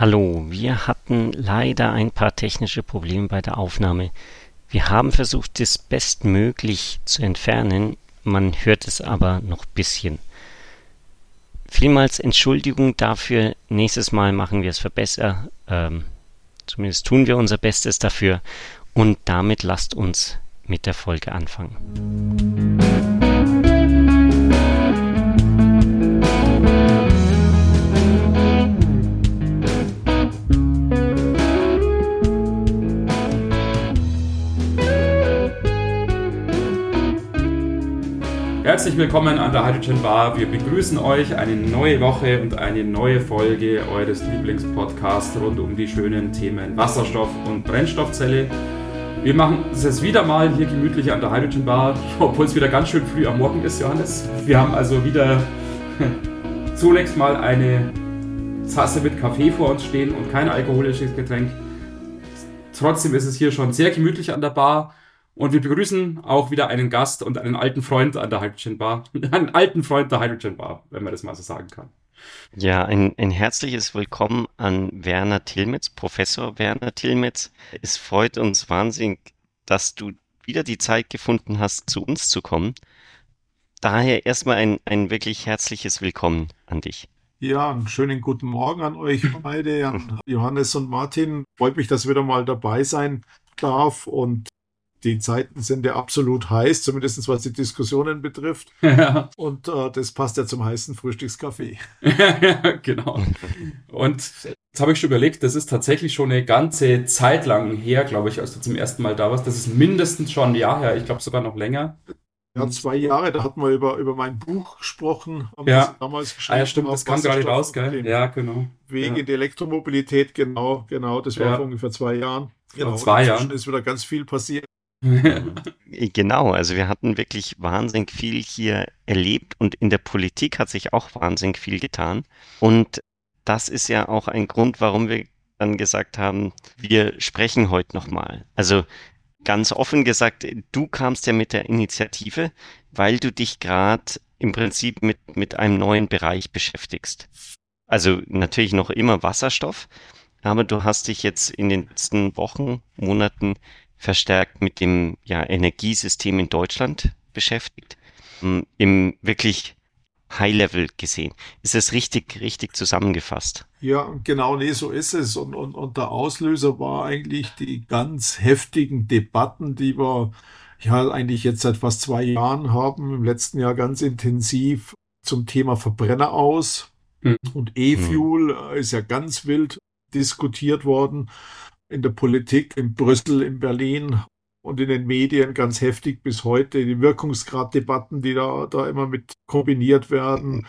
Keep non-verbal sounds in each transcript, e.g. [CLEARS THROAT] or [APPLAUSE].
Hallo, wir hatten leider ein paar technische Probleme bei der Aufnahme. Wir haben versucht, das bestmöglich zu entfernen, man hört es aber noch bisschen. Vielmals Entschuldigung dafür, nächstes Mal machen wir es verbessern, ähm, zumindest tun wir unser Bestes dafür und damit lasst uns mit der Folge anfangen. Herzlich willkommen an der Hydrogen Bar. Wir begrüßen euch eine neue Woche und eine neue Folge eures Lieblingspodcasts rund um die schönen Themen Wasserstoff und Brennstoffzelle. Wir machen es wieder mal hier gemütlich an der Hydrogen Bar, [LAUGHS] obwohl es wieder ganz schön früh am Morgen ist, Johannes. Wir haben also wieder [LAUGHS] zunächst mal eine Tasse mit Kaffee vor uns stehen und kein alkoholisches Getränk. Trotzdem ist es hier schon sehr gemütlich an der Bar. Und wir begrüßen auch wieder einen Gast und einen alten Freund an der Hydrogen Bar. [LAUGHS] einen alten Freund der Hydrogen Bar, wenn man das mal so sagen kann. Ja, ein, ein herzliches Willkommen an Werner Tilmitz, Professor Werner Tilmitz. Es freut uns wahnsinnig, dass du wieder die Zeit gefunden hast, zu uns zu kommen. Daher erstmal ein, ein wirklich herzliches Willkommen an dich. Ja, einen schönen guten Morgen an euch [LAUGHS] beide, an Johannes und Martin. Freut mich, dass ich wieder mal dabei sein darf und die Zeiten sind ja absolut heiß, zumindest was die Diskussionen betrifft. [LAUGHS] Ja. Und äh, das passt ja zum heißen Frühstückskaffee. [LAUGHS] genau. Und jetzt habe ich schon überlegt, das ist tatsächlich schon eine ganze Zeit lang her, glaube ich, als du zum ersten Mal da warst. Das ist mindestens schon ein Jahr her, ich glaube sogar noch länger. Ja, zwei Jahre, da hatten wir über, über mein Buch gesprochen. Haben ja. damals geschrieben. Ah, ja, stimmt, das kam gerade raus, gell? Ja, genau. Wegen ja. der Elektromobilität, genau, genau, das war ja. vor ungefähr zwei Jahren. Genau, vor zwei Jahren. ist wieder ganz viel passiert. Genau, also wir hatten wirklich wahnsinnig viel hier erlebt und in der Politik hat sich auch wahnsinnig viel getan. Und das ist ja auch ein Grund, warum wir dann gesagt haben, wir sprechen heute nochmal. Also ganz offen gesagt, du kamst ja mit der Initiative, weil du dich gerade im Prinzip mit, mit einem neuen Bereich beschäftigst. Also natürlich noch immer Wasserstoff, aber du hast dich jetzt in den letzten Wochen, Monaten verstärkt mit dem ja, Energiesystem in Deutschland beschäftigt, ähm, im wirklich High-Level gesehen. Ist es richtig, richtig zusammengefasst? Ja, genau, nee, so ist es. Und, und, und der Auslöser war eigentlich die ganz heftigen Debatten, die wir ja eigentlich jetzt seit fast zwei Jahren haben, im letzten Jahr ganz intensiv zum Thema Verbrenner aus. Mhm. Und E-Fuel mhm. ist ja ganz wild diskutiert worden in der Politik, in Brüssel, in Berlin und in den Medien ganz heftig bis heute. Die Wirkungsgraddebatten, die da, da immer mit kombiniert werden,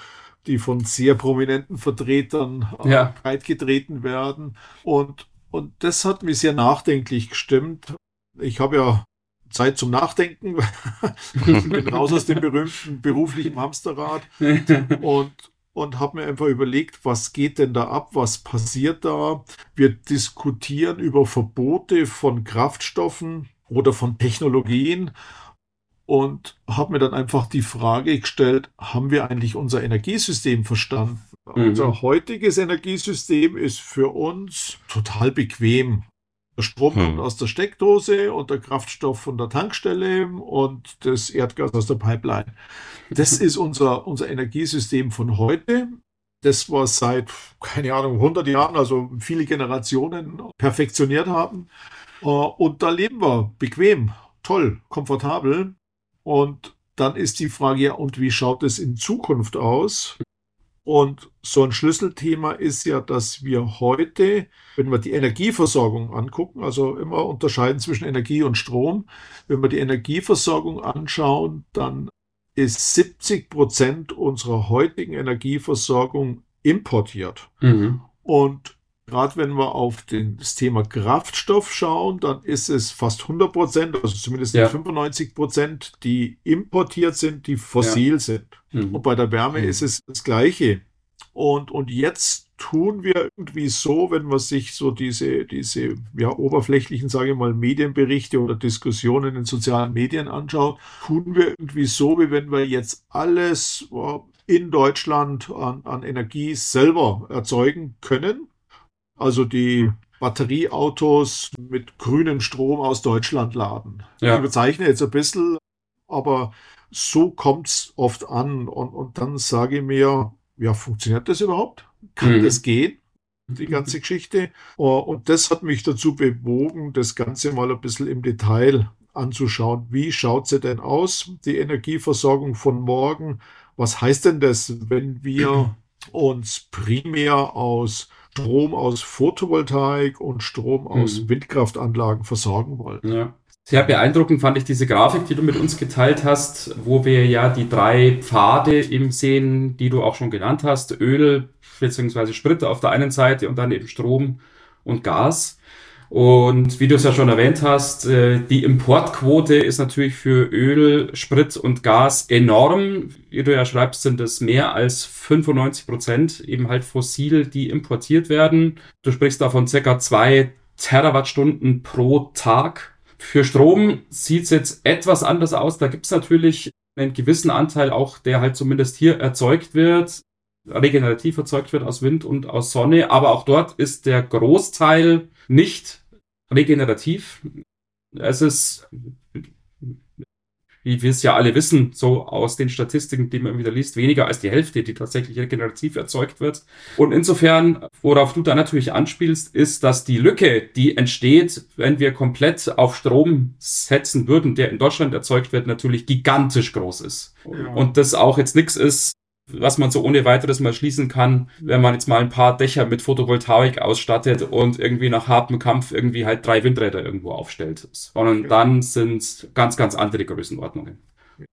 die von sehr prominenten Vertretern äh, ja. breitgetreten werden. Und, und das hat mich sehr nachdenklich gestimmt. Ich habe ja Zeit zum Nachdenken. [LAUGHS] [LAUGHS] ich bin raus aus dem berühmten beruflichen Hamsterrad. [LAUGHS] Und, und habe mir einfach überlegt, was geht denn da ab, was passiert da. Wir diskutieren über Verbote von Kraftstoffen oder von Technologien und habe mir dann einfach die Frage gestellt, haben wir eigentlich unser Energiesystem verstanden? Mhm. Unser heutiges Energiesystem ist für uns total bequem. Der Strom hm. kommt aus der Steckdose und der Kraftstoff von der Tankstelle und das Erdgas aus der Pipeline. Das ist unser, unser Energiesystem von heute. Das wir seit, keine Ahnung, 100 Jahren, also viele Generationen perfektioniert haben. Äh, und da leben wir bequem, toll, komfortabel. Und dann ist die Frage, ja, und wie schaut es in Zukunft aus? Und so ein Schlüsselthema ist ja, dass wir heute, wenn wir die Energieversorgung angucken, also immer unterscheiden zwischen Energie und Strom, wenn wir die Energieversorgung anschauen, dann ist 70 Prozent unserer heutigen Energieversorgung importiert. Mhm. Und gerade wenn wir auf den, das Thema Kraftstoff schauen, dann ist es fast 100 Prozent, also zumindest ja. 95 Prozent, die importiert sind, die fossil ja. sind. Mhm. Und bei der Wärme mhm. ist es das Gleiche. Und, und jetzt tun wir irgendwie so, wenn man sich so diese, diese ja, oberflächlichen, sage ich mal, Medienberichte oder Diskussionen in sozialen Medien anschaut, tun wir irgendwie so, wie wenn wir jetzt alles in Deutschland an, an Energie selber erzeugen können. Also die Batterieautos mit grünem Strom aus Deutschland laden. Ja. Ich bezeichne jetzt ein bisschen, aber so kommt es oft an. Und, und dann sage ich mir, ja, funktioniert das überhaupt? Kann mhm. das gehen? Die ganze Geschichte. Und das hat mich dazu bewogen, das Ganze mal ein bisschen im Detail anzuschauen. Wie schaut sie denn aus, die Energieversorgung von morgen? Was heißt denn das, wenn wir uns primär aus Strom aus Photovoltaik und Strom aus mhm. Windkraftanlagen versorgen wollen? Ja. Sehr beeindruckend fand ich diese Grafik, die du mit uns geteilt hast, wo wir ja die drei Pfade eben sehen, die du auch schon genannt hast. Öl bzw. Sprit auf der einen Seite und dann eben Strom und Gas. Und wie du es ja schon erwähnt hast, äh, die Importquote ist natürlich für Öl, Sprit und Gas enorm. Wie du ja schreibst, sind es mehr als 95 Prozent eben halt fossil, die importiert werden. Du sprichst davon circa zwei Terawattstunden pro Tag für Strom sieht es jetzt etwas anders aus. Da gibt es natürlich einen gewissen Anteil auch, der halt zumindest hier erzeugt wird, regenerativ erzeugt wird aus Wind und aus Sonne. Aber auch dort ist der Großteil nicht regenerativ. Es ist wie wir es ja alle wissen, so aus den Statistiken, die man wieder liest, weniger als die Hälfte, die tatsächlich regenerativ erzeugt wird. Und insofern, worauf du da natürlich anspielst, ist, dass die Lücke, die entsteht, wenn wir komplett auf Strom setzen würden, der in Deutschland erzeugt wird, natürlich gigantisch groß ist. Ja. Und das auch jetzt nichts ist, was man so ohne weiteres mal schließen kann, wenn man jetzt mal ein paar Dächer mit Photovoltaik ausstattet und irgendwie nach hartem Kampf irgendwie halt drei Windräder irgendwo aufstellt. Sondern dann sind ganz, ganz andere Größenordnungen.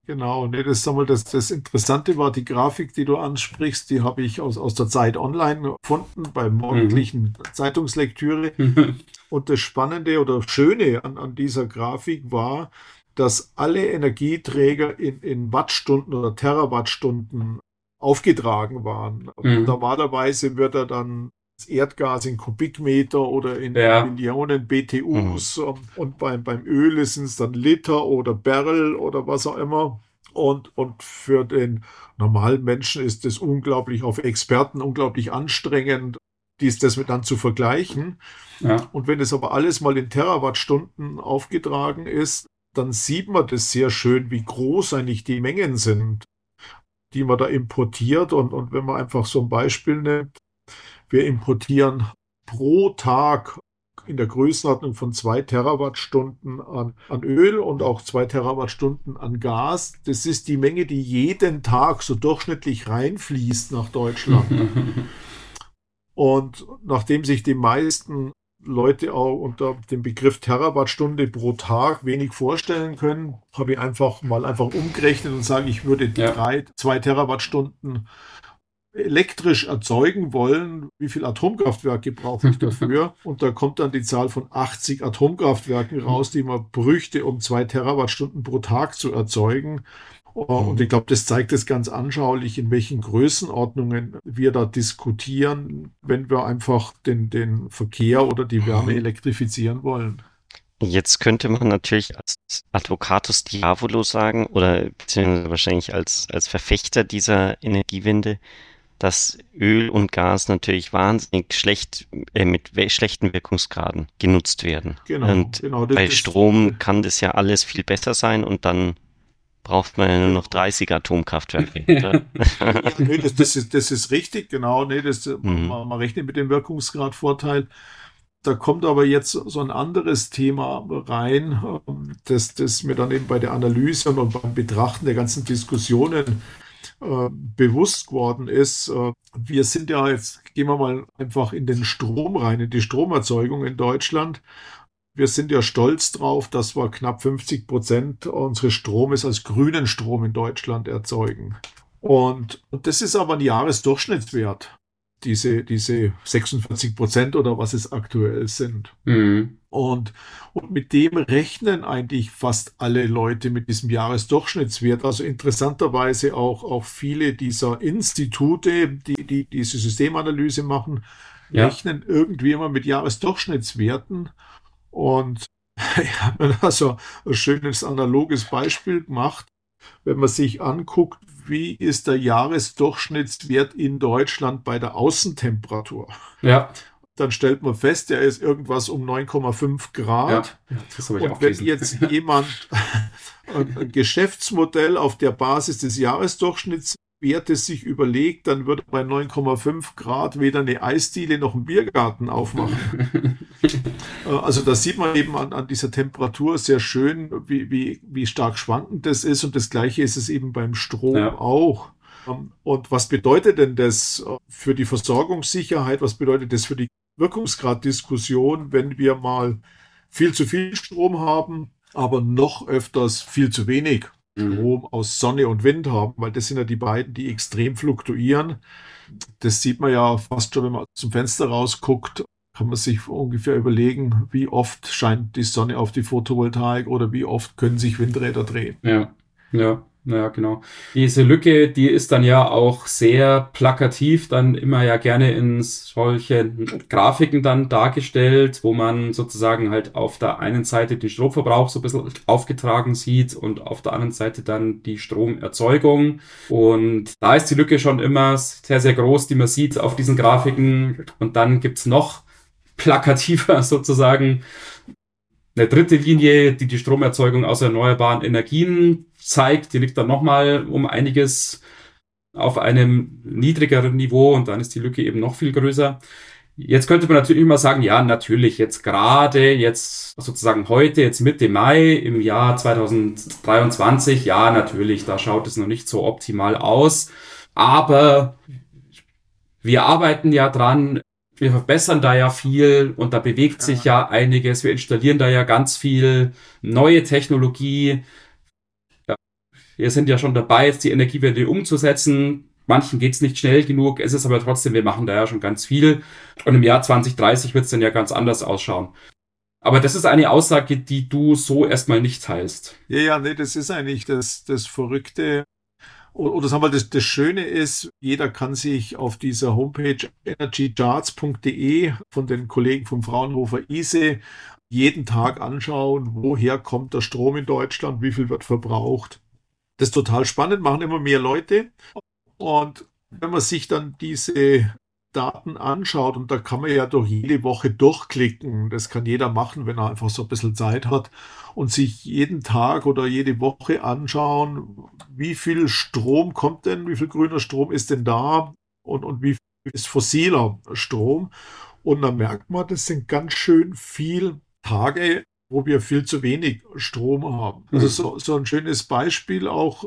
Genau, nee, das, mal, das, das Interessante war die Grafik, die du ansprichst, die habe ich aus, aus der Zeit online gefunden, beim morgendlichen mhm. Zeitungslektüre. [LAUGHS] Und das Spannende oder Schöne an, an dieser Grafik war, dass alle Energieträger in, in Wattstunden oder Terawattstunden aufgetragen waren. Mhm. Normalerweise wird er dann das Erdgas in Kubikmeter oder in ja. Millionen BTUs mhm. und beim, beim Öl sind es dann Liter oder Barrel oder was auch immer. Und, und für den normalen Menschen ist es unglaublich, auf Experten unglaublich anstrengend, dies das mit dann zu vergleichen. Ja. Und wenn es aber alles mal in Terawattstunden aufgetragen ist, dann sieht man das sehr schön, wie groß eigentlich die Mengen sind die man da importiert. Und, und wenn man einfach so ein Beispiel nimmt, wir importieren pro Tag in der Größenordnung von zwei Terawattstunden an, an Öl und auch zwei Terawattstunden an Gas. Das ist die Menge, die jeden Tag so durchschnittlich reinfließt nach Deutschland. [LAUGHS] und nachdem sich die meisten Leute auch unter dem Begriff Terawattstunde pro Tag wenig vorstellen können, habe ich einfach mal einfach umgerechnet und sage, ich würde ja. drei, zwei Terawattstunden elektrisch erzeugen wollen, wie viel Atomkraftwerke brauche ich dafür? [LAUGHS] Und da kommt dann die Zahl von 80 Atomkraftwerken raus, die man bräuchte, um zwei Terawattstunden pro Tag zu erzeugen. Und ich glaube, das zeigt es ganz anschaulich, in welchen Größenordnungen wir da diskutieren, wenn wir einfach den, den Verkehr oder die Wärme mhm. elektrifizieren wollen. Jetzt könnte man natürlich als Advocatus Diavolo sagen oder beziehungsweise wahrscheinlich als, als Verfechter dieser Energiewende, dass Öl und Gas natürlich wahnsinnig schlecht äh, mit schlechten Wirkungsgraden genutzt werden. Genau, und genau, bei Strom kann das ja alles viel besser sein und dann braucht man ja nur noch 30 Atomkraftwerke. [LAUGHS] ja, nee, das, das, ist, das ist richtig, genau. Nee, das, mhm. man, man rechnet mit dem Wirkungsgradvorteil. Da kommt aber jetzt so ein anderes Thema rein, das, das mir dann eben bei der Analyse und beim Betrachten der ganzen Diskussionen äh, bewusst geworden ist. Äh, wir sind ja jetzt, gehen wir mal einfach in den Strom rein, in die Stromerzeugung in Deutschland wir sind ja stolz drauf, dass wir knapp 50 Prozent unseres Stromes als grünen Strom in Deutschland erzeugen. Und, und das ist aber ein Jahresdurchschnittswert, diese, diese 46 Prozent oder was es aktuell sind. Mhm. Und, und mit dem rechnen eigentlich fast alle Leute mit diesem Jahresdurchschnittswert. Also interessanterweise auch, auch viele dieser Institute, die, die diese Systemanalyse machen, ja. rechnen irgendwie immer mit Jahresdurchschnittswerten. Und [LAUGHS] ich habe mir da so ein schönes analoges Beispiel gemacht. Wenn man sich anguckt, wie ist der Jahresdurchschnittswert in Deutschland bei der Außentemperatur? Ja. dann stellt man fest, der ist irgendwas um 9,5 Grad. Ja, das ich Und wenn jetzt [LAUGHS] jemand ein Geschäftsmodell auf der Basis des Jahresdurchschnitts Werte sich überlegt, dann würde bei 9,5 Grad weder eine Eisdiele noch ein Biergarten aufmachen. [LAUGHS] Äh, also das sieht man eben an, an dieser Temperatur sehr schön, wie, wie, wie stark schwankend das ist. Und das gleiche ist es eben beim Strom ja. auch. Ähm, und was bedeutet denn das äh, für die Versorgungssicherheit? Was bedeutet das für die Wirkungsgraddiskussion, wenn wir mal viel zu viel Strom haben, aber noch öfters viel zu wenig. Strom mhm. aus Sonne und Wind haben, weil das sind ja die beiden, die extrem fluktuieren. Das sieht man ja fast schon, wenn man zum Fenster rausguckt, kann man sich ungefähr überlegen, wie oft scheint die Sonne auf die Photovoltaik oder wie oft können sich Windräder drehen. Ja, ja. Ja, genau. Diese Lücke, die ist dann ja auch sehr plakativ, dann immer ja gerne in solchen Grafiken dann dargestellt, wo man sozusagen halt auf der einen Seite den Stromverbrauch so ein bisschen aufgetragen sieht und auf der anderen Seite dann die Stromerzeugung. Und da ist die Lücke schon immer sehr, sehr groß, die man sieht auf diesen Grafiken. Und dann gibt's noch plakativer [LAUGHS] sozusagen eine dritte Linie, die die Stromerzeugung aus erneuerbaren Energien zeigt, die liegt dann nochmal um einiges auf einem niedrigeren Niveau und dann ist die Lücke eben noch viel größer. Jetzt könnte man natürlich immer sagen, ja, natürlich, jetzt gerade, jetzt sozusagen heute, jetzt Mitte Mai im Jahr 2023, ja, natürlich, da schaut es noch nicht so optimal aus. Aber wir arbeiten ja dran, wir verbessern da ja viel und da bewegt sich ja einiges. Wir installieren da ja ganz viel neue Technologie. Wir sind ja schon dabei, jetzt die Energiewende umzusetzen. Manchen geht's nicht schnell genug. Es ist aber trotzdem, wir machen da ja schon ganz viel. Und im Jahr 2030 wird's dann ja ganz anders ausschauen. Aber das ist eine Aussage, die du so erstmal nicht teilst. Ja, ja, nee, das ist eigentlich das, das Verrückte oder sagen wir, das, das Schöne ist, jeder kann sich auf dieser Homepage energycharts.de von den Kollegen vom Fraunhofer ISE jeden Tag anschauen, woher kommt der Strom in Deutschland, wie viel wird verbraucht. Das total spannend, machen immer mehr Leute. Und wenn man sich dann diese Daten anschaut, und da kann man ja durch jede Woche durchklicken, das kann jeder machen, wenn er einfach so ein bisschen Zeit hat, und sich jeden Tag oder jede Woche anschauen, wie viel Strom kommt denn, wie viel grüner Strom ist denn da und, und wie viel ist fossiler Strom. Und dann merkt man, das sind ganz schön viel Tage, wo wir viel zu wenig Strom haben. Also so, so ein schönes Beispiel auch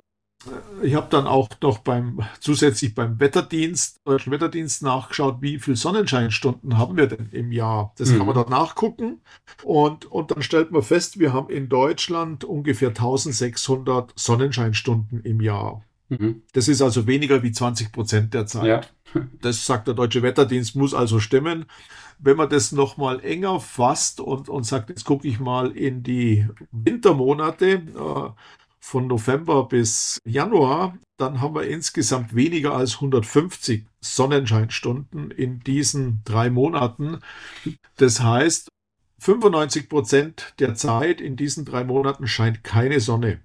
ich habe dann auch noch beim zusätzlich beim Wetterdienst, deutschen Wetterdienst nachgeschaut, wie viel Sonnenscheinstunden haben wir denn im Jahr. Das mhm. kann man mhm. dort nachgucken. Und, und dann stellt man fest, wir haben in Deutschland ungefähr 1600 Sonnenscheinstunden im Jahr. Mhm. Das ist also weniger wie 20 Prozent der Zeit. Ja. Das sagt der Deutsche Wetterdienst, muss also stimmen. Wenn man das nochmal enger fasst und, und sagt, jetzt gucke ich mal in die Wintermonate, äh, von November bis Januar, dann haben wir insgesamt weniger als 150 Sonnenscheinstunden in diesen drei Monaten. Das heißt, 95 Prozent der Zeit in diesen drei Monaten scheint keine Sonne.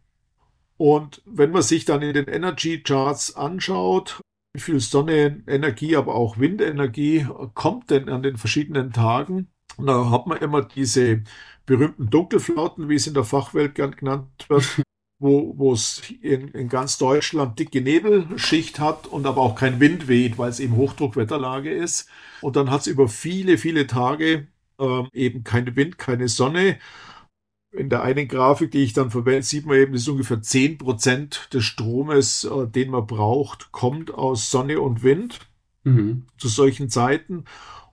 Und wenn man sich dann in den Energy Charts anschaut, wie viel Sonnenenergie, aber auch Windenergie kommt denn an den verschiedenen Tagen, da hat man immer diese berühmten Dunkelflauten, wie es in der Fachwelt genannt wird, [LAUGHS] wo, es in, in ganz Deutschland dicke Nebelschicht hat und aber auch kein Wind weht, weil es eben Hochdruckwetterlage ist. Und dann hat es über viele, viele Tage ähm, eben kein Wind, keine Sonne. In der einen Grafik, die ich dann verwende, sieht man eben, dass ungefähr 10% des Stromes, äh, den man braucht, kommt aus Sonne und Wind mhm. zu solchen Zeiten.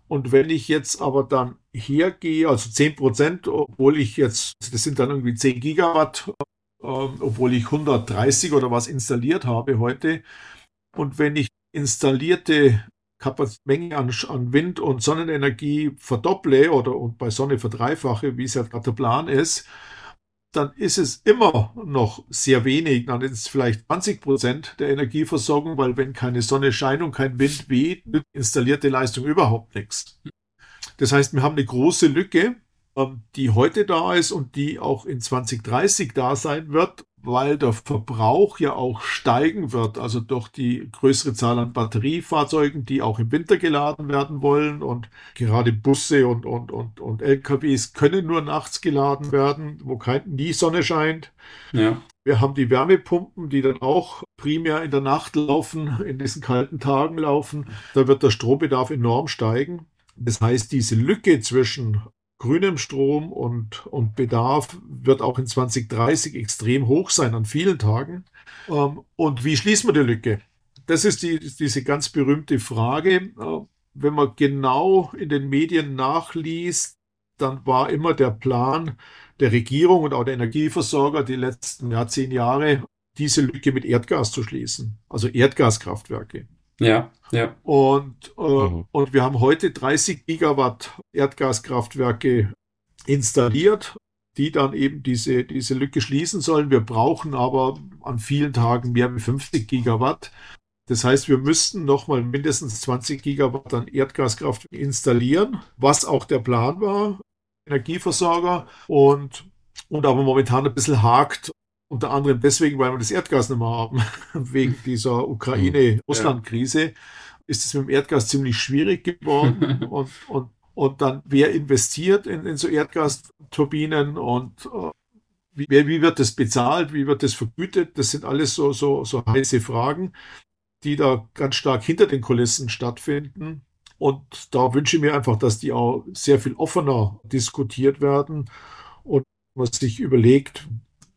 Und wenn ich jetzt aber dann hergehe, also 10% obwohl ich jetzt, das sind dann irgendwie 10 Gigawatt ähm, obwohl ich 130 oder was installiert habe heute. Und wenn ich installierte Menge an, an, Wind- und Sonnenenergie verdopple oder und bei Sonne verdreifache, wie es ja gerade der Plan ist, dann ist es immer noch sehr wenig. Dann ist es vielleicht 20 Prozent der Energieversorgung, weil wenn keine Sonne scheint und kein Wind weht, installierte Leistung überhaupt nichts. Das heißt, wir haben eine große Lücke ähm, die heute da ist und die auch in 2030 da sein wird, weil der Verbrauch ja auch steigen wird, also durch die größere Zahl an Batteriefahrzeugen, die auch im Winter geladen werden wollen. Und gerade Busse und, und, und, und LKWs können nur nachts geladen werden, wo kein, nie Sonne scheint. Ja. Wir haben die Wärmepumpen, die dann auch primär in der Nacht laufen, in diesen kalten Tagen laufen. Da wird der Strombedarf enorm steigen. Das heißt, diese Lücke zwischen grünem Strom und, und Bedarf wird auch in 2030 extrem hoch sein an vielen Tagen. Ähm, und wie schließen wir die Lücke? Das ist die, diese ganz berühmte Frage. Äh, wenn man genau in den Medien nachliest, dann war immer der Plan der Regierung und auch der Energieversorger die letzten ja, zehn Jahre, diese Lücke mit Erdgas zu schließen, also Erdgaskraftwerke. Ja, ja. Und, äh, mhm. und wir haben heute 30 Gigawatt Erdgaskraftwerke installiert, die dann eben diese, diese Lücke schließen sollen. Wir brauchen aber an vielen Tagen mehr als 50 Gigawatt. Das heißt, wir müssten nochmal mindestens 20 Gigawatt an Erdgaskraft installieren, was auch der Plan war, Energieversorger und, und aber momentan ein bisschen hakt, unter anderem deswegen, weil wir das Erdgas nicht mehr haben, [LAUGHS] wegen dieser Ukraine-Russland-Krise, ist es mit dem Erdgas ziemlich schwierig geworden. [LAUGHS] und, und, und dann, wer investiert in, in so Erdgasturbinen und äh, wie, wie wird das bezahlt, wie wird das vergütet? Das sind alles so, so, so heiße Fragen, die da ganz stark hinter den Kulissen stattfinden. Und da wünsche ich mir einfach, dass die auch sehr viel offener diskutiert werden und man sich überlegt,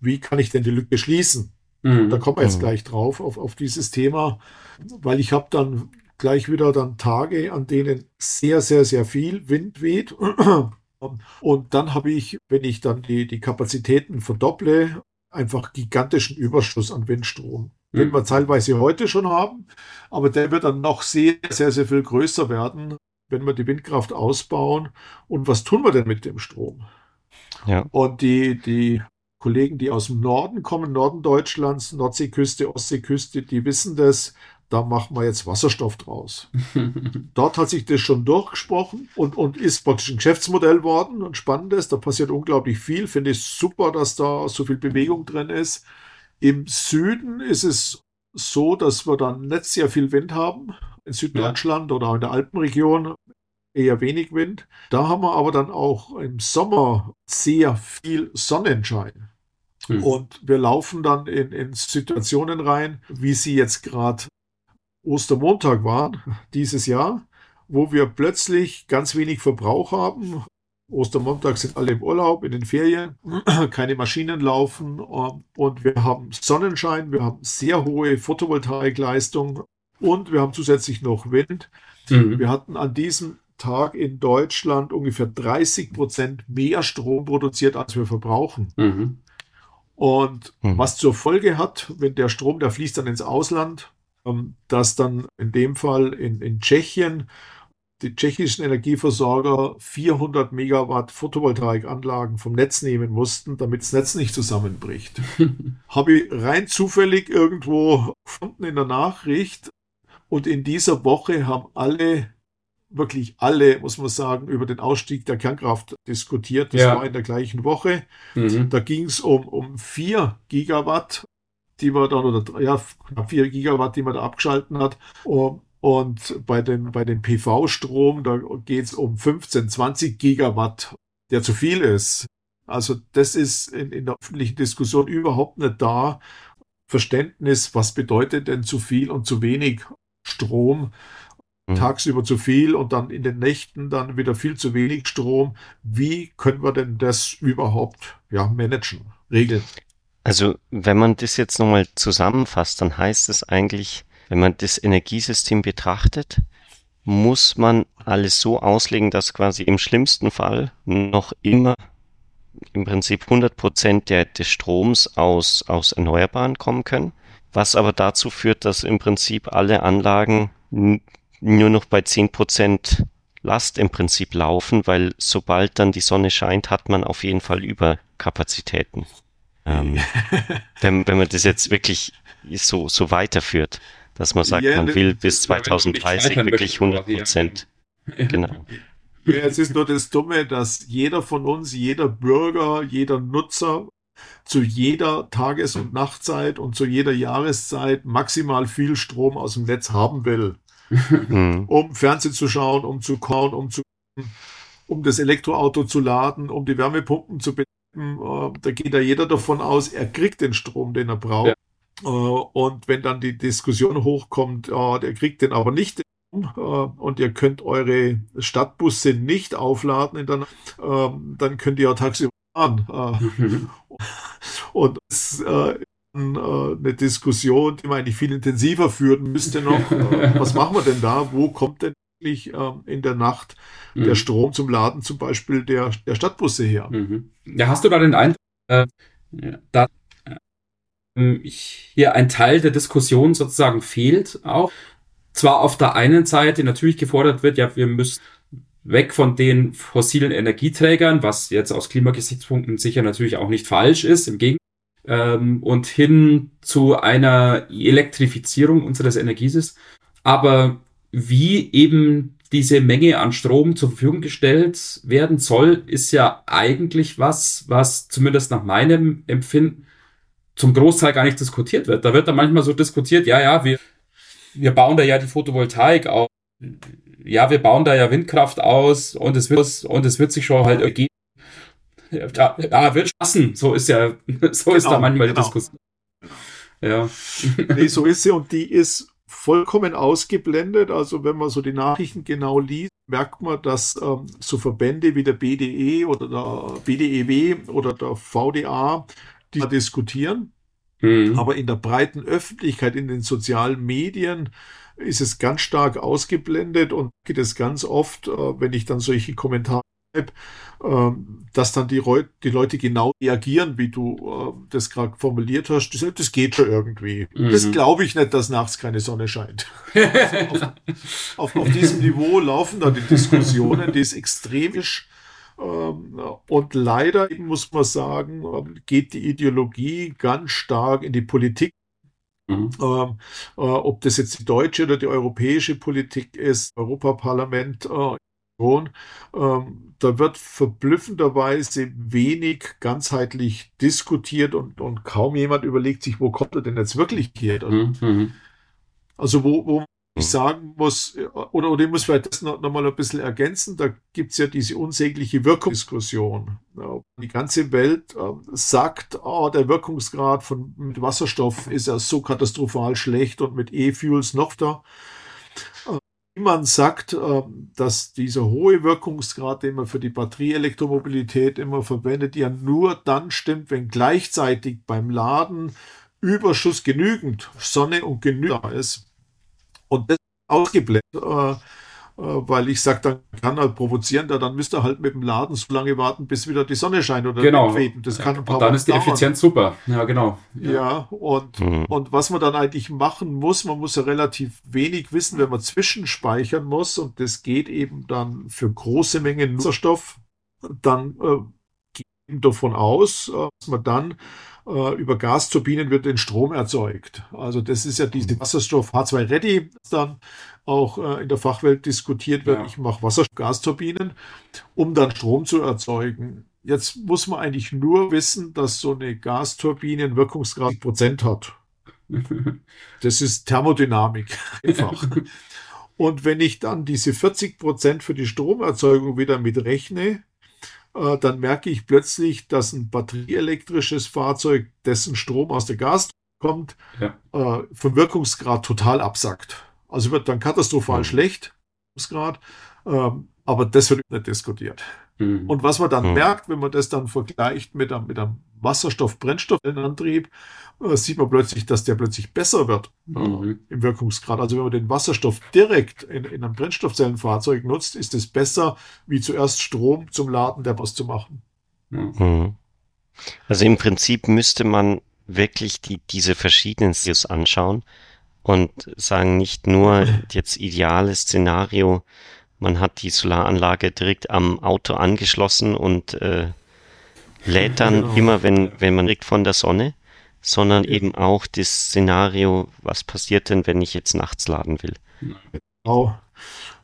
wie kann ich denn die Lücke schließen? Mhm. Da kommen wir jetzt mhm. gleich drauf, auf, auf dieses Thema, weil ich habe dann gleich wieder dann Tage, an denen sehr, sehr, sehr viel Wind weht. [CLEARS THROAT] Und dann habe ich, wenn ich dann die, die Kapazitäten verdopple, einfach gigantischen Überschuss an Windstrom. Mhm. Den wir teilweise heute schon haben, aber der wird dann noch sehr, sehr, sehr viel größer werden, wenn wir die Windkraft ausbauen. Und was tun wir denn mit dem Strom? Ja. Und die, die Kollegen, die aus dem Norden kommen, Norden Deutschlands, Nordseeküste, Ostseeküste, die wissen das. Da machen wir jetzt Wasserstoff draus. [LAUGHS] Dort hat sich das schon durchgesprochen und, und ist praktisch ein Geschäftsmodell worden und spannendes. Da passiert unglaublich viel. Finde ich super, dass da so viel Bewegung drin ist. Im Süden ist es so, dass wir dann nicht sehr viel Wind haben. In Süddeutschland ja. oder auch in der Alpenregion eher wenig Wind. Da haben wir aber dann auch im Sommer sehr viel Sonnenschein. Mhm. Und wir laufen dann in, in Situationen rein, wie sie jetzt gerade Ostermontag waren, dieses Jahr, wo wir plötzlich ganz wenig Verbrauch haben. Ostermontag sind alle im Urlaub, in den Ferien, [CLEARS THROAT] keine Maschinen laufen ähm, und wir haben Sonnenschein, wir haben sehr hohe Photovoltaikleistung und wir haben zusätzlich noch Wind. Mhm. Wir hatten an diesem Tag in Deutschland ungefähr 30 Prozent mehr Strom produziert, als wir verbrauchen. Mhm. Und mhm. was zur Folge hat, wenn der Strom, der fließt dann ins Ausland, ähm, dass dann in dem Fall in, in Tschechien die tschechischen Energieversorger 400 Megawatt Photovoltaikanlagen vom Netz nehmen mussten, damit das Netz nicht zusammenbricht. [LAUGHS] Habe ich rein zufällig irgendwo gefunden in der Nachricht. Und in dieser Woche haben alle wirklich alle, muss man sagen, über den Ausstieg der Kernkraft diskutiert. Das ja. war in der gleichen Woche. Mhm. Da ging es um, um vier Gigawatt, die man dann, oder ja, knapp vier Gigawatt, die man da abgeschalten hat. Um, und bei den, bei den PV-Strom, da geht es um 15, 20 Gigawatt, der zu viel ist. Also das ist in, in der öffentlichen Diskussion überhaupt nicht da. Verständnis, was bedeutet denn zu viel und zu wenig Strom? Mhm. tagsüber zu viel und dann in den Nächten dann wieder viel zu wenig Strom. Wie können wir denn das überhaupt ja, managen, regeln? Also wenn man das jetzt nochmal zusammenfasst, dann heißt es eigentlich, wenn man das Energiesystem betrachtet, muss man alles so auslegen, dass quasi im schlimmsten Fall noch immer im Prinzip 100 Prozent des Stroms aus, aus Erneuerbaren kommen können, was aber dazu führt, dass im Prinzip alle Anlagen nur noch bei zehn Prozent Last im Prinzip laufen, weil sobald dann die Sonne scheint, hat man auf jeden Fall Überkapazitäten. Ähm, [LAUGHS] wenn, wenn man das jetzt wirklich so, so weiterführt, dass man sagt, ja, man will bis 2030 wirklich 100 Prozent. Genau. Ja, es ist nur das Dumme, dass jeder von uns, jeder Bürger, jeder Nutzer zu jeder Tages- und Nachtzeit und zu jeder Jahreszeit maximal viel Strom aus dem Netz haben will. Mhm. um Fernsehen zu schauen, um zu kauen, um zu um das Elektroauto zu laden, um die Wärmepumpen zu betreiben. Äh, da geht ja jeder davon aus, er kriegt den Strom, den er braucht. Ja. Äh, und wenn dann die Diskussion hochkommt, der kriegt den aber nicht äh, und ihr könnt eure Stadtbusse nicht aufladen in der dann könnt ihr ja tagsüber fahren. Mhm. [LAUGHS] Und das ist eine Diskussion, die man eigentlich viel intensiver führen müsste noch. [LAUGHS] Was machen wir denn da? Wo kommt denn wirklich in der Nacht der mhm. Strom zum Laden zum Beispiel der, der Stadtbusse her? Mhm. Ja, hast du da den Eindruck, äh, dass ähm, hier ein Teil der Diskussion sozusagen fehlt auch. Zwar auf der einen Seite natürlich gefordert wird, ja, wir müssen weg von den fossilen Energieträgern, was jetzt aus Klimagesichtspunkten sicher natürlich auch nicht falsch ist, im Gegenteil, ähm, und hin zu einer Elektrifizierung unseres Energiesystems. Aber wie eben diese Menge an Strom zur Verfügung gestellt werden soll, ist ja eigentlich was, was zumindest nach meinem Empfinden zum Großteil gar nicht diskutiert wird. Da wird dann manchmal so diskutiert, ja, ja, wir, wir bauen da ja die Photovoltaik aus. Ja, wir bauen da ja Windkraft aus und es wird, und es wird sich schon halt ergeben. Ja, ja, wird passen. So ist ja, [LAUGHS] so genau, ist da genau, manchmal genau. die Diskussion. Ja. Nee, so ist sie und die ist vollkommen ausgeblendet. Also wenn man so die Nachrichten genau liest, merkt man, dass ähm, so Verbände wie der BDE oder der BDEW oder der VDA die diskutieren. Mhm. Aber in der breiten Öffentlichkeit, in den sozialen Medien, ist es ganz stark ausgeblendet und geht es ganz oft, äh, wenn ich dann solche Kommentare habe, äh, dass dann die, die, Leute genau reagieren, wie du äh, das gerade formuliert hast. Das, das, geht schon irgendwie. Mhm. Das glaube ich nicht, dass nachts keine Sonne scheint. auf, [LAUGHS] auf, auf, diesem Niveau laufen da die Diskussionen, die ist extrem ist ähm, und leider muss man sagen, ähm, geht die Ideologie ganz stark in die Politik. Mhm. Ähm, äh, ob das jetzt die deutsche oder die europäische Politik ist, Europaparlament, äh, ähm, da wird verblüffenderweise wenig ganzheitlich diskutiert und, und kaum jemand überlegt sich, wo kommt er denn jetzt wirklich her? Mhm. mhm. Also wo, wo ich sagen muss, oder, oder ich muss vielleicht das noch, noch mal ein bisschen ergänzen, da gibt es ja diese unsägliche Wirkungsdiskussion. Die ganze Welt äh, sagt, oh, der Wirkungsgrad von mit Wasserstoff ist ja so katastrophal schlecht und mit E-Fuels noch da. Man sagt, äh, dass dieser hohe Wirkungsgrad, den man für die Batterieelektromobilität immer verwendet, ja nur dann stimmt, wenn gleichzeitig beim Laden Überschuss genügend Sonne und genügend da ist. Und das ausgeblendet, äh, äh, weil ich sage, dann kann er provozieren, dann müsste er halt mit dem Laden so lange warten, bis wieder die Sonne scheint oder genau. Das kann ein paar und dann ist die Effizienz super. Ja, genau. Ja, ja und, mhm. und was man dann eigentlich machen muss, man muss ja relativ wenig wissen, wenn man zwischenspeichern muss und das geht eben dann für große Mengen Wasserstoff, dann äh, geht davon aus, äh, dass man dann äh, über Gasturbinen wird den Strom erzeugt. Also das ist ja diese Wasserstoff H2 Ready, das dann auch äh, in der Fachwelt diskutiert wird. Ja. Ich mache Wasserstoff-Gasturbinen, um dann Strom zu erzeugen. Jetzt muss man eigentlich nur wissen, dass so eine Gasturbine einen Wirkungsgrad Prozent hat. [LAUGHS] Das ist Thermodynamik [LAUGHS] einfach. Und wenn ich dann diese 40 Prozent für die Stromerzeugung wieder mitrechne, äh, dann merke ich plötzlich, dass ein batterieelektrisches Fahrzeug, dessen Strom aus der Gas kommt, ja. äh, vom Wirkungsgrad total absackt. Also wird dann katastrophal mhm. schlecht, Wirkungsgrad, ähm, aber das wird nicht diskutiert. Mhm. Und was man dann mhm. merkt, wenn man das dann vergleicht mit einem, mit einem Wasserstoff-Brennstoffantrieb, äh, sieht man plötzlich, dass der plötzlich besser wird äh, mhm. im Wirkungsgrad. Also wenn man den Wasserstoff direkt in, in einem Brennstoffzellenfahrzeug nutzt, ist es besser, wie zuerst Strom zum Laden der Boss zu machen. Mhm. Also im Prinzip müsste man wirklich die, diese verschiedenen Szenarios anschauen und sagen, nicht nur [LAUGHS] jetzt ideales Szenario, man hat die Solaranlage direkt am Auto angeschlossen und äh, lädt dann genau. immer, wenn, wenn man direkt von der Sonne, sondern eben auch das Szenario, was passiert denn, wenn ich jetzt nachts laden will. Genau.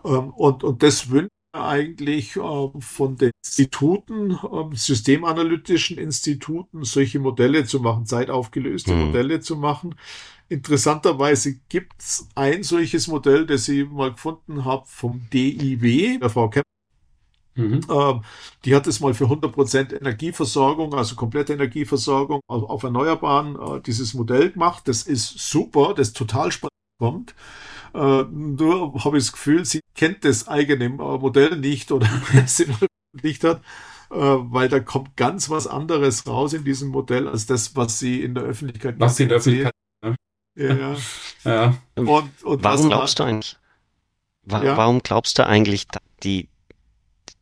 Ähm, und, und das wünscht eigentlich äh, von den Instituten, äh, systemanalytischen Instituten, solche Modelle zu machen, zeitaufgelöste hm. Modelle zu machen. Interessanterweise gibt es ein solches Modell, das ich mal gefunden habe vom DIW, der Frau Kemp. Mhm. Ähm, die hat es mal für 100% Energieversorgung, also komplette Energieversorgung auf, auf Erneuerbaren, äh, dieses Modell gemacht. Das ist super, das total spannend kommt. Äh, nur habe ich das Gefühl, sie kennt das eigene äh, Modell nicht oder [LAUGHS] es nicht hat, äh, weil da kommt ganz was anderes raus in diesem Modell als das, was sie in der Öffentlichkeit Was sie in der Öffentlichkeit. Ne? Ja. [LAUGHS] ja. Und, und warum glaubst du eigentlich? Wa ja? Warum glaubst du eigentlich, die,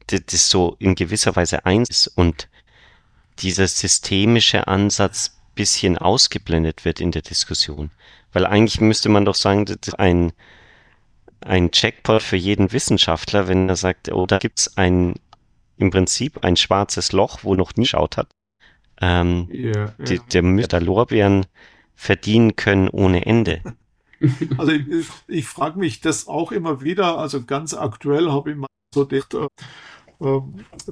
das so in gewisser Weise eins ist und dieser systemische Ansatz bisschen ausgeblendet wird in der Diskussion? Weil eigentlich müsste man doch sagen, das ist ein, ein Checkpoint für jeden Wissenschaftler, wenn er sagt, oh, da gibt es ein, im Prinzip ein schwarzes Loch, wo noch nie schaut hat. Ähm, yeah. Die, der müsste Lorbeeren verdienen können ohne Ende. [LAUGHS] Also ich, ich frage mich das auch immer wieder, also ganz aktuell habe ich mal so gedacht, ähm,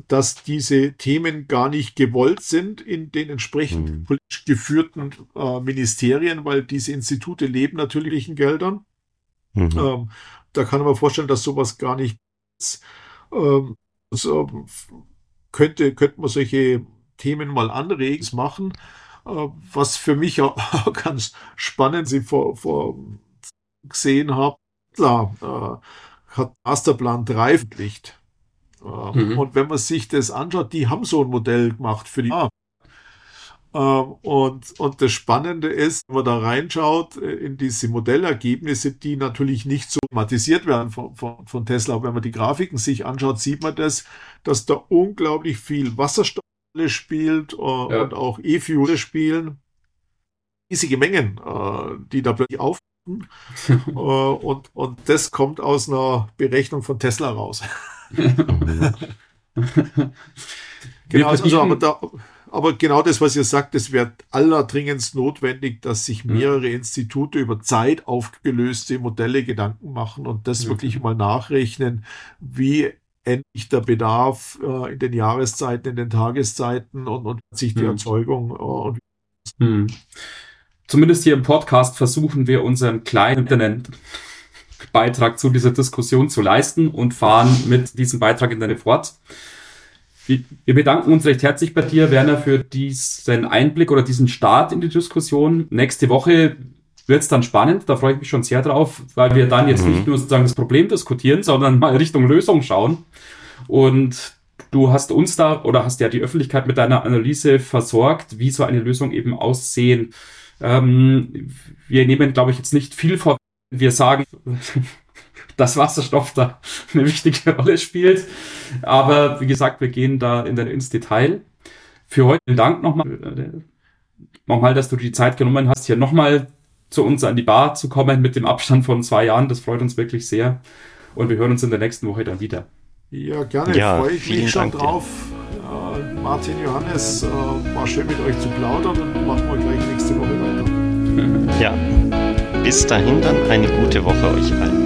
dass diese Themen gar nicht gewollt sind in den entsprechend mhm. politisch geführten äh, Ministerien, weil diese Institute leben natürlich in Geldern. Mhm. Ähm, da kann man vorstellen, dass sowas gar nicht ist. Ähm, so, könnte, könnte man solche Themen mal anregen, machen. Äh, was für mich [LAUGHS] auch ganz spannend sie vor, vor gesehen habe, klar, äh, hat Masterplan 3 verpflichtet. Mhm. Und wenn man sich das anschaut, die haben so ein Modell gemacht für die. Ah. Und, und das Spannende ist, wenn man da reinschaut äh, in diese Modellergebnisse, die natürlich nicht so automatisiert werden von, von, von Tesla. Aber wenn man die Grafiken sich anschaut, sieht man das, dass da unglaublich viel Wasserstoff spielt äh, ja. und auch E-Fuel spielen. Riesige Mengen, äh, die da plötzlich auf [LAUGHS] und, und das kommt aus einer Berechnung von Tesla raus. Genau, also, aber, da, aber genau das, was ihr sagt, es wäre allerdringendst notwendig, dass sich mehrere Institute über Zeit aufgelöste Modelle Gedanken machen und das mhm. wirklich mal nachrechnen, wie endlich der Bedarf äh, in den Jahreszeiten, in den Tageszeiten und, und sich die mhm. Erzeugung äh, und mhm. Zumindest hier im Podcast versuchen wir unseren kleinen Beitrag zu dieser Diskussion zu leisten und fahren mit diesem Beitrag in deine fort. Wir bedanken uns recht herzlich bei dir, Werner, für diesen Einblick oder diesen Start in die Diskussion. Nächste Woche wird es dann spannend, da freue ich mich schon sehr drauf, weil wir dann jetzt mhm. nicht nur sozusagen das Problem diskutieren, sondern mal Richtung Lösung schauen. Und du hast uns da oder hast ja die Öffentlichkeit mit deiner Analyse versorgt, wie so eine Lösung eben aussehen. Ähm, wir nehmen, glaube ich, jetzt nicht viel vor, wir sagen, [LAUGHS] dass Wasserstoff da eine wichtige Rolle spielt. Aber wie gesagt, wir gehen da in den, ins Detail. Für heute vielen Dank nochmal, nochmal, dass du die Zeit genommen hast, hier nochmal zu uns an die Bar zu kommen mit dem Abstand von zwei Jahren. Das freut uns wirklich sehr. Und wir hören uns in der nächsten Woche dann wieder. Ja, gerne. Ja, Freue ich mich schon Dank drauf. Äh, Martin, Johannes, äh, war schön mit euch zu plaudern und machen wir gleich nächste Woche weiter. Ja. Bis dahin dann eine gute Woche euch allen.